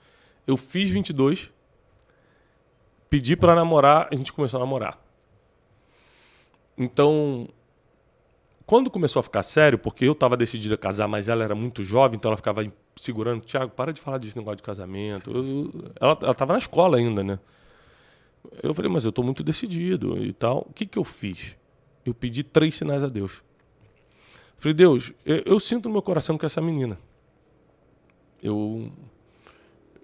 Speaker 1: Eu fiz 22. Pedi para namorar, a gente começou a namorar. Então, Quando começou a ficar sério, porque eu estava decidido a casar, mas ela era muito jovem, então ela ficava segurando, Tiago, para de falar desse negócio de casamento. Eu, ela estava na escola ainda, né? Eu falei, mas eu estou muito decidido e tal. O que, que eu fiz? Eu pedi três sinais a Deus. Falei, Deus, eu, eu sinto no meu coração que essa menina. Eu,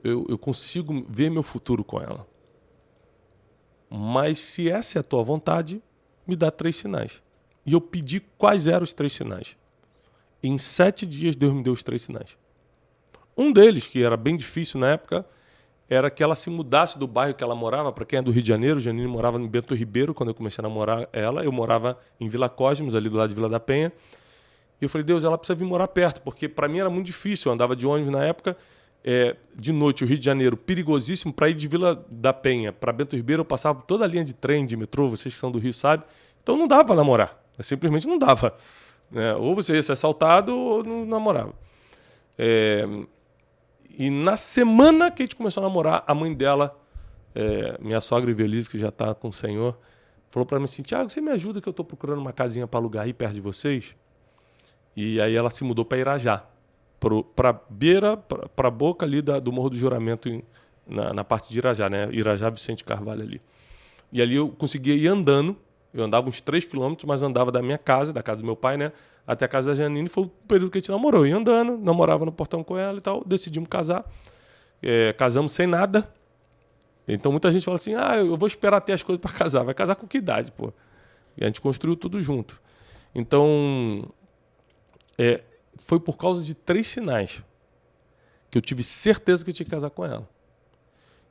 Speaker 1: eu, eu consigo ver meu futuro com ela. Mas se essa é a tua vontade, me dá três sinais. E eu pedi quais eram os três sinais. Em sete dias, Deus me deu os três sinais. Um deles, que era bem difícil na época, era que ela se mudasse do bairro que ela morava. Para quem é do Rio de Janeiro, Janine morava em Bento Ribeiro quando eu comecei a namorar ela. Eu morava em Vila Cosmos, ali do lado de Vila da Penha. E eu falei, Deus, ela precisa vir morar perto, porque para mim era muito difícil. Eu andava de ônibus na época, é, de noite, o Rio de Janeiro, perigosíssimo. Para ir de Vila da Penha para Bento Ribeiro, eu passava toda a linha de trem, de metrô, vocês que são do Rio sabem. Então não dava para namorar. Simplesmente não dava. Né? Ou você ia ser assaltado ou não namorava. É... E na semana que a gente começou a namorar, a mãe dela, é, minha sogra Ivelise, que já está com o senhor, falou para mim assim: Tiago, você me ajuda que eu estou procurando uma casinha para alugar aí perto de vocês? E aí ela se mudou para Irajá, para beira, para a boca ali da, do Morro do Juramento, em, na, na, parte de Irajá, né? Irajá Vicente Carvalho ali. E ali eu conseguia ir andando eu andava uns 3 quilômetros, mas andava da minha casa, da casa do meu pai, né? Até a casa da Janine. Foi o período que a gente namorou. Ia andando, namorava no portão com ela e tal. Decidimos casar. É, casamos sem nada. Então muita gente fala assim: ah, eu vou esperar ter as coisas para *laughs* casar. Vai casar com que idade, pô? E a gente construiu tudo junto. Então, é, foi por causa de três sinais que eu tive certeza que eu tinha que casar com ela.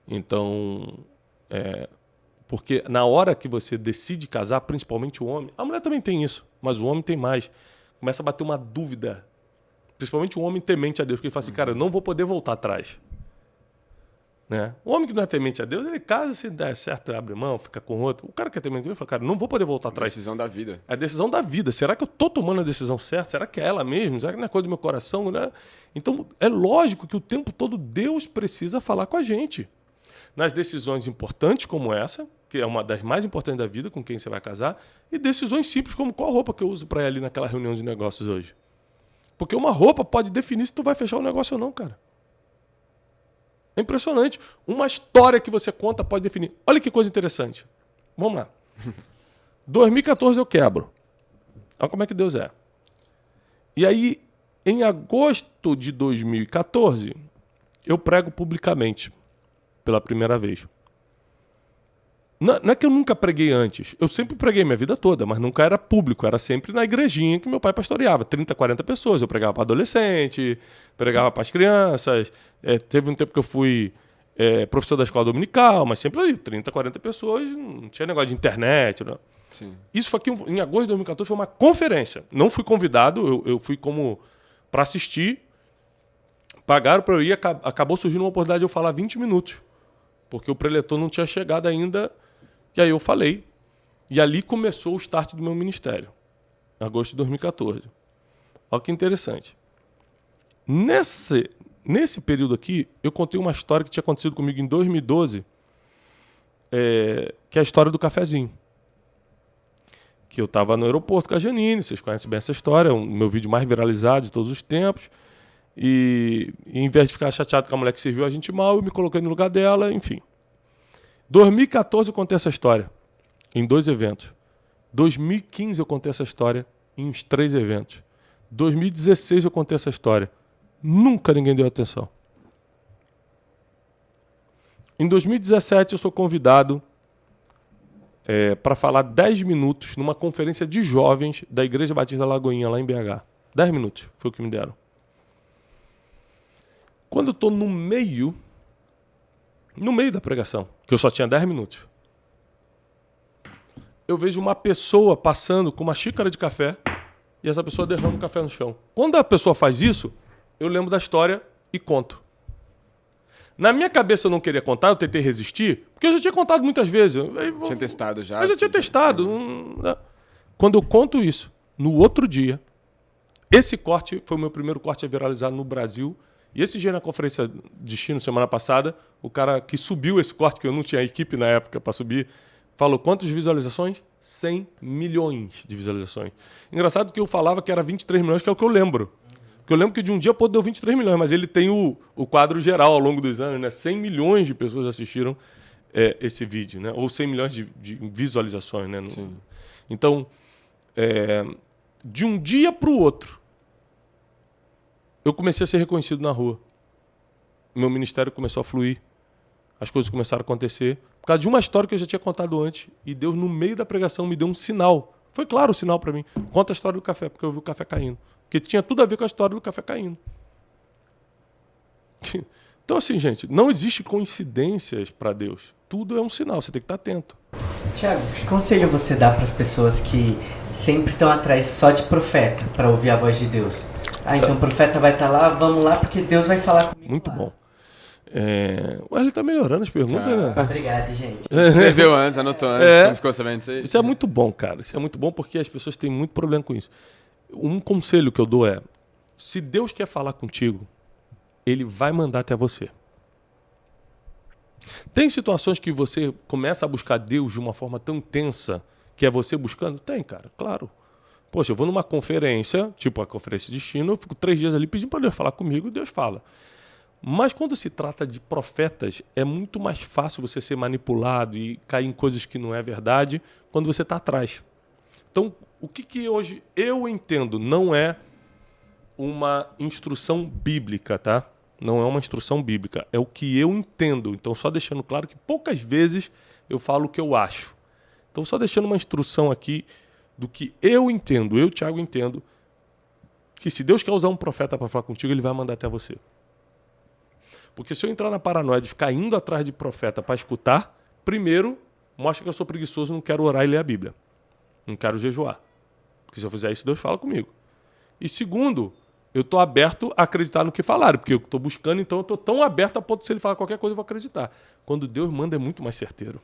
Speaker 1: Então, é, porque na hora que você decide casar, principalmente o homem, a mulher também tem isso, mas o homem tem mais. Começa a bater uma dúvida. Principalmente o homem temente a Deus, porque ele fala assim, cara, eu não vou poder voltar atrás. Né? O homem que não é temente a Deus, ele casa, se der certo, abre mão, fica com outro. O cara que é temente a Deus, fala, cara, não vou poder voltar atrás.
Speaker 2: É a decisão da vida.
Speaker 1: É a decisão da vida. Será que eu estou tomando a decisão certa? Será que é ela mesmo? Será que não é coisa do meu coração? Né? Então, é lógico que o tempo todo Deus precisa falar com a gente. Nas decisões importantes como essa, que é uma das mais importantes da vida, com quem você vai casar, e decisões simples como qual roupa que eu uso para ir ali naquela reunião de negócios hoje. Porque uma roupa pode definir se tu vai fechar o negócio ou não, cara. É impressionante. Uma história que você conta pode definir. Olha que coisa interessante. Vamos lá. *laughs* 2014 eu quebro. Olha como é que Deus é. E aí, em agosto de 2014, eu prego publicamente pela primeira vez. Não, não, é que eu nunca preguei antes. Eu sempre preguei minha vida toda, mas nunca era público. Era sempre na igrejinha que meu pai pastoreava. 30, 40 pessoas. Eu pregava para adolescente, pregava para as crianças. É, teve um tempo que eu fui é, professor da escola dominical, mas sempre ali, 30, 40 pessoas. Não tinha negócio de internet. Não. Sim. Isso foi aqui em agosto de 2014 foi uma conferência. Não fui convidado, eu, eu fui como para assistir. Pagaram para eu ir, acabou surgindo uma oportunidade de eu falar 20 minutos. Porque o preletor não tinha chegado ainda e aí eu falei. E ali começou o start do meu ministério, em agosto de 2014. Olha que interessante. Nesse, nesse período aqui, eu contei uma história que tinha acontecido comigo em 2012, é, que é a história do cafezinho. Que eu estava no aeroporto com a Janine, vocês conhecem bem essa história, é o meu vídeo mais viralizado de todos os tempos. E, e em vez de ficar chateado com a mulher que serviu a gente mal, eu me coloquei no lugar dela, enfim. 2014 eu contei essa história em dois eventos. 2015 eu contei essa história em uns três eventos. 2016 eu contei essa história. Nunca ninguém deu atenção. Em 2017 eu sou convidado é, para falar 10 minutos numa conferência de jovens da Igreja Batista Lagoinha, lá em BH. 10 minutos foi o que me deram. Quando eu estou no meio no meio da pregação, que eu só tinha 10 minutos. Eu vejo uma pessoa passando com uma xícara de café e essa pessoa derrama o café no chão. Quando a pessoa faz isso, eu lembro da história e conto. Na minha cabeça eu não queria contar, eu tentei resistir, porque eu já tinha contado muitas vezes. Eu,
Speaker 2: tinha testado já?
Speaker 1: Eu já tinha testado. Né? Quando eu conto isso, no outro dia, esse corte foi o meu primeiro corte a viralizar no Brasil e esse dia na conferência de destino, semana passada, o cara que subiu esse corte, que eu não tinha equipe na época para subir, falou quantas visualizações? 100 milhões de visualizações. Engraçado que eu falava que era 23 milhões, que é o que eu lembro. Porque eu lembro que de um dia pô, deu 23 milhões, mas ele tem o, o quadro geral ao longo dos anos, né? 100 milhões de pessoas assistiram é, esse vídeo, né? Ou 100 milhões de, de visualizações, né?
Speaker 2: Sim.
Speaker 1: Então, é, de um dia para o outro, eu comecei a ser reconhecido na rua. Meu ministério começou a fluir. As coisas começaram a acontecer. Por causa de uma história que eu já tinha contado antes. E Deus, no meio da pregação, me deu um sinal. Foi claro o sinal para mim. Conta a história do café, porque eu vi o café caindo. Porque tinha tudo a ver com a história do café caindo. *laughs* Então, assim, gente, não existe coincidências para Deus. Tudo é um sinal, você tem que estar atento.
Speaker 3: Tiago, que conselho você dá para as pessoas que sempre estão atrás só de profeta para ouvir a voz de Deus? Ah, então o profeta vai estar tá lá, vamos lá, porque Deus vai falar comigo.
Speaker 1: Muito
Speaker 3: lá.
Speaker 1: bom. É... O Wesley tá melhorando as perguntas,
Speaker 2: Ah.
Speaker 1: né?
Speaker 3: Obrigado, gente.
Speaker 2: Escreveu antes, anotou antes,
Speaker 1: É.
Speaker 2: não ficou sabendo disso aí?
Speaker 1: Isso é muito bom, cara. Isso é muito bom porque as pessoas têm muito problema com isso. Um conselho que eu dou é: se Deus quer falar contigo, ele vai mandar até você. Tem situações que você começa a buscar Deus de uma forma tão intensa que é você buscando? Tem, cara, claro. Poxa, eu vou numa conferência, tipo a conferência de destino, eu fico três dias ali pedindo para Deus falar comigo e Deus fala. Mas quando se trata de profetas, é muito mais fácil você ser manipulado e cair em coisas que não é verdade quando você está atrás. Então, o que, que hoje eu entendo não é uma instrução bíblica, tá? Não é uma instrução bíblica, é o que eu entendo. Então, só deixando claro que poucas vezes eu falo o que eu acho. Então, só deixando uma instrução aqui do que eu entendo, eu, Tiago, entendo, que se Deus quer usar um profeta para falar contigo, ele vai mandar até você. Porque se eu entrar na paranoia de ficar indo atrás de profeta para escutar, primeiro, mostra que eu sou preguiçoso, não quero orar e ler a Bíblia. Não quero jejuar. Porque se eu fizer isso, Deus fala comigo. E segundo, eu estou aberto a acreditar no que falaram, porque eu estou buscando, então eu estou tão aberto a ponto de se ele falar qualquer coisa, eu vou acreditar. Quando Deus manda, é muito mais certeiro.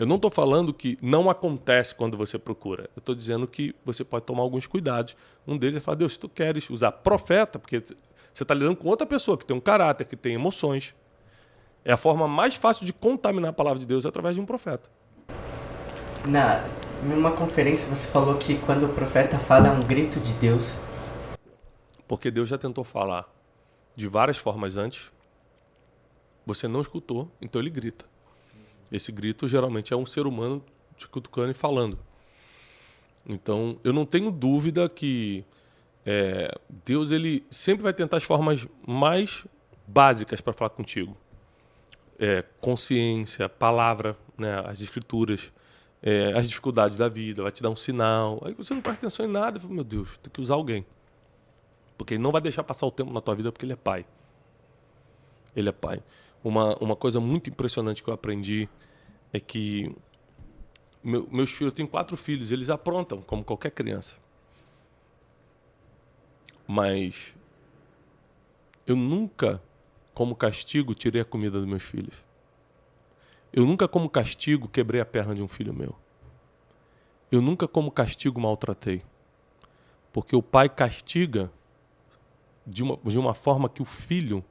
Speaker 1: Eu não estou falando que não acontece quando você procura. Eu estou dizendo que você pode tomar alguns cuidados. Um deles é falar, Deus, se tu queres usar profeta, porque você está lidando com outra pessoa que tem um caráter, que tem emoções. É a forma mais fácil de contaminar a palavra de Deus através de um profeta.
Speaker 3: Na, numa conferência você falou que quando o profeta fala é um grito de Deus.
Speaker 1: Porque Deus já tentou falar de várias formas antes. Você não escutou, então ele grita. Esse grito geralmente é um ser humano te cutucando e falando. Então, eu não tenho dúvida que é, Deus ele sempre vai tentar as formas mais básicas para falar contigo. É, consciência, palavra, né, as escrituras, é, as dificuldades da vida, vai te dar um sinal. Aí você não presta atenção em nada, fala, meu Deus, tem que usar alguém. Porque ele não vai deixar passar o tempo na tua vida porque ele é pai. Ele é pai. Uma, uma coisa muito impressionante que eu aprendi é que meu, meus filhos, eu tenho quatro filhos, eles aprontam como qualquer criança. Mas eu nunca, como castigo, tirei a comida dos meus filhos. Eu nunca, como castigo, quebrei a perna de um filho meu. Eu nunca, como castigo, maltratei. Porque o pai castiga de uma, de uma forma que o filho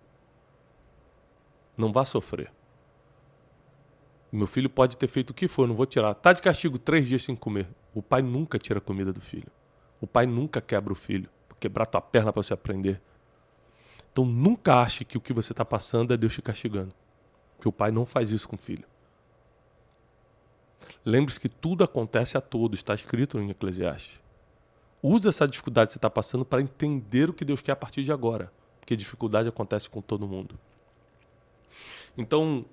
Speaker 1: não vá sofrer. Meu filho pode ter feito o que for, não vou tirar. Tá de castigo três dias sem comer. O pai nunca tira a comida do filho. O pai nunca quebra o filho. Quebrar tua perna para você aprender. Então nunca ache que o que você está passando é Deus te castigando. Que o pai não faz isso com o filho. Lembre-se que tudo acontece a todos, está escrito em Eclesiastes. Usa essa dificuldade que você está passando para entender o que Deus quer a partir de agora. Porque dificuldade acontece com todo mundo. Então,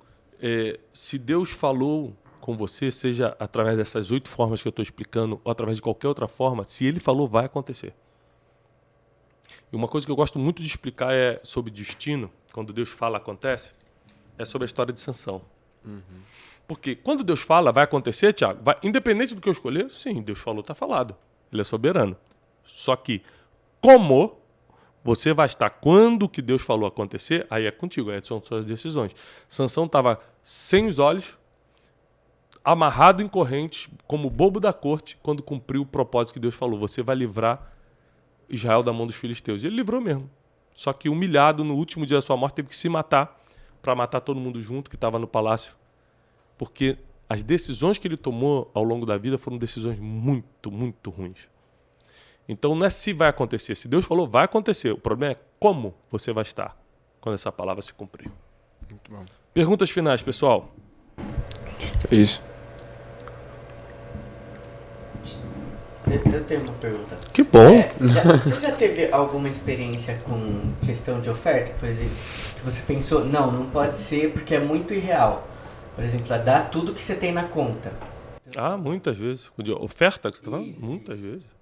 Speaker 1: é, se Deus falou com você, seja através dessas oito formas que eu estou explicando, ou através de qualquer outra forma, se Ele falou, vai acontecer. E uma coisa que eu gosto muito de explicar é sobre destino, quando Deus fala, acontece, é sobre a história de Sansão. Porque quando Deus fala, vai acontecer, Tiago, vai, independente do que eu escolher, sim, Deus falou, está falado. Ele é soberano. Só que, como você vai estar quando o que Deus falou acontecer, aí é contigo, aí são suas decisões. Sansão estava sem os olhos, amarrado em correntes, como bobo da corte, quando cumpriu o propósito que Deus falou. Você vai livrar Israel da mão dos filisteus. E ele livrou mesmo. Só que humilhado, no último dia da sua morte, teve que se matar para matar todo mundo junto que estava no palácio. Porque as decisões que ele tomou ao longo da vida foram decisões muito, muito ruins. Então não é se vai acontecer. Se Deus falou, vai acontecer. O problema é como você vai estar quando essa palavra se cumprir. Muito bom. Perguntas finais, pessoal.
Speaker 2: É isso.
Speaker 3: Eu tenho uma pergunta.
Speaker 1: Que bom. É,
Speaker 3: já, você já teve alguma experiência com questão de oferta, por exemplo, que você pensou, não, não pode ser porque é muito irreal. Por exemplo, dar tudo que você tem na conta.
Speaker 1: Ah, muitas vezes. Oferta que você está falando? Muitas isso. vezes.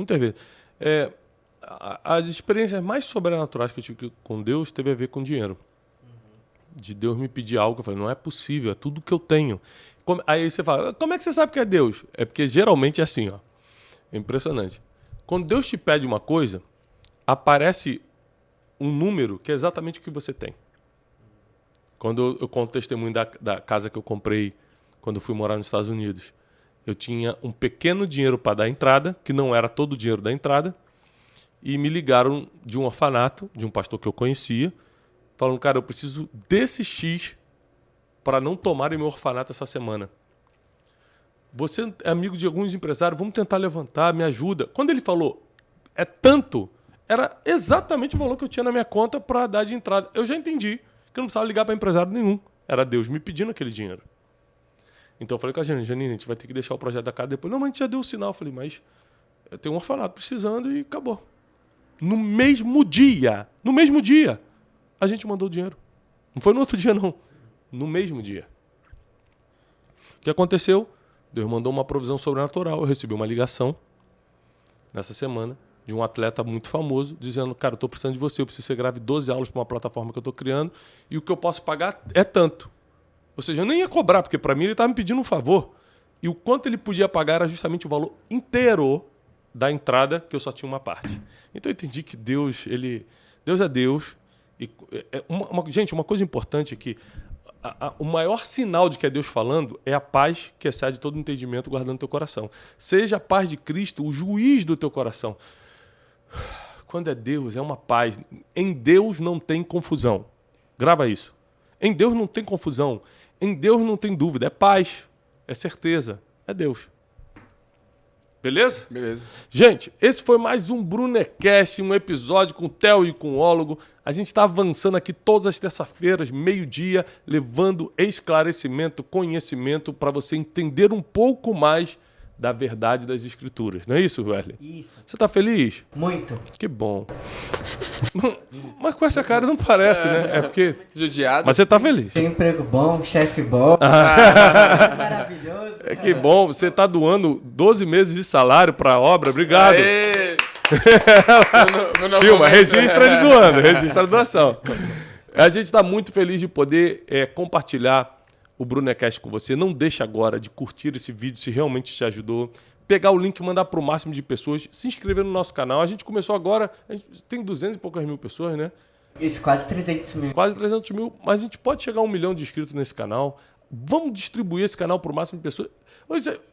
Speaker 1: Muitas vezes. É, as experiências mais sobrenaturais que eu tive com Deus teve a ver com dinheiro. De Deus me pedir algo, eu falei, não é possível, é tudo que eu tenho. Aí você fala, como é que você sabe que é Deus? É porque geralmente é assim, ó. É impressionante. Quando Deus te pede uma coisa, aparece um número que é exatamente o que você tem. Quando eu, conto o testemunho da, da casa que eu comprei quando eu fui morar nos Estados Unidos, eu tinha um pequeno dinheiro para dar entrada, que não era todo o dinheiro da entrada, e me ligaram de um orfanato, de um pastor que eu conhecia, falando, cara, eu preciso desse X para não tomarem meu orfanato essa semana. Você é amigo de alguns empresários, vamos tentar levantar, me ajuda. Quando ele falou, é tanto, era exatamente o valor que eu tinha na minha conta para dar de entrada. Eu já entendi que eu não precisava ligar para empresário nenhum. Era Deus me pedindo aquele dinheiro. Então eu falei com a Janine, Janine, a gente vai ter que deixar o projeto da casa depois. Não, mas a gente já deu o sinal. Eu falei, mas eu tenho um orfanato precisando e acabou. No mesmo dia, no mesmo dia, a gente mandou o dinheiro. Não foi no outro *laughs* dia, não no mesmo dia. O que aconteceu? Deus mandou uma provisão sobrenatural. Eu recebi uma ligação nessa semana de um atleta muito famoso dizendo: Cara, eu estou precisando de você, eu preciso ser grave 12 aulas para uma plataforma que eu estou criando e o que eu posso pagar é tanto. Ou seja, eu nem ia cobrar, porque para mim ele estava me pedindo um favor. E o quanto ele podia pagar era justamente o valor inteiro da entrada, que eu só tinha uma parte. Então eu entendi que Deus, ele. Deus é Deus. E, é uma, uma, gente, uma coisa importante é a, a, o maior sinal de que é Deus falando é a paz que excede todo entendimento guardando teu coração. Seja a paz de Cristo o juiz do teu coração. Quando é Deus, é uma paz. Em Deus não tem confusão. Grava isso. Em Deus não tem confusão. Em Deus não tem dúvida. É paz. É certeza. É Deus. Beleza?
Speaker 2: Beleza.
Speaker 1: Gente, esse foi mais um Brunecast, um episódio com o Theo e com o Ólogo. A gente está avançando aqui todas as terças-feiras, meio-dia, levando esclarecimento, conhecimento para você entender um pouco mais da verdade das escrituras. Não é isso, Wesley?
Speaker 3: Isso.
Speaker 1: Você está feliz?
Speaker 3: Muito.
Speaker 1: Que bom. *laughs* Mas com essa cara não parece, é, né? É porque.
Speaker 2: Judiado.
Speaker 1: Mas você está feliz.
Speaker 3: Tem emprego bom, chefe bom. Ah. *laughs* Maravilhoso.
Speaker 1: É que bom. Você está doando 12 meses de salário para a obra. Obrigado. Aê. *laughs* Filma, registra ele doando, registra a doação. A gente está muito feliz de poder é, compartilhar o Brunecast com você. Não deixe agora de curtir esse vídeo se realmente te ajudou. Pegar o link e mandar para o máximo de pessoas. Se inscrever no nosso canal. A gente começou agora, gente tem 200 e poucas mil pessoas, né?
Speaker 3: Isso, quase 300 mil.
Speaker 1: Quase 300 mil. Mas a gente pode chegar a um milhão de inscritos nesse canal. Vamos distribuir esse canal para o máximo de pessoas.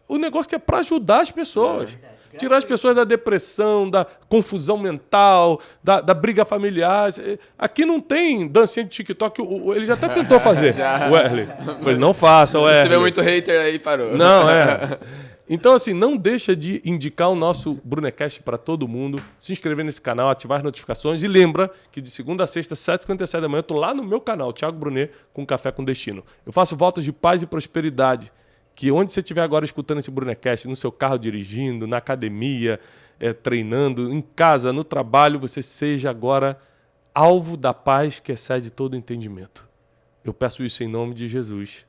Speaker 1: O negócio que é para ajudar as pessoas. É Tirar as pessoas da depressão, da confusão mental, da, da briga familiar. Aqui não tem dancinha de TikTok. Ele já até tentou fazer, *laughs* o Wesley. Falei, não faça, Wesley. Você
Speaker 2: vê muito hater aí, parou.
Speaker 1: Não, é. *laughs* Então, assim, não deixa de indicar o nosso Brunecast para todo mundo, se inscrever nesse canal, ativar as notificações e lembra que de segunda a sexta, 7h57 da manhã, eu tô lá no meu canal, Thiago Brunet, com Café com Destino. Eu faço votos de paz e prosperidade que onde você estiver agora escutando esse Brunecast, no seu carro dirigindo, na academia, é, treinando, em casa, no trabalho, você seja agora alvo da paz que excede todo entendimento. Eu peço isso em nome de Jesus.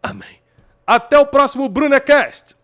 Speaker 1: Amém. Até o próximo Brunecast!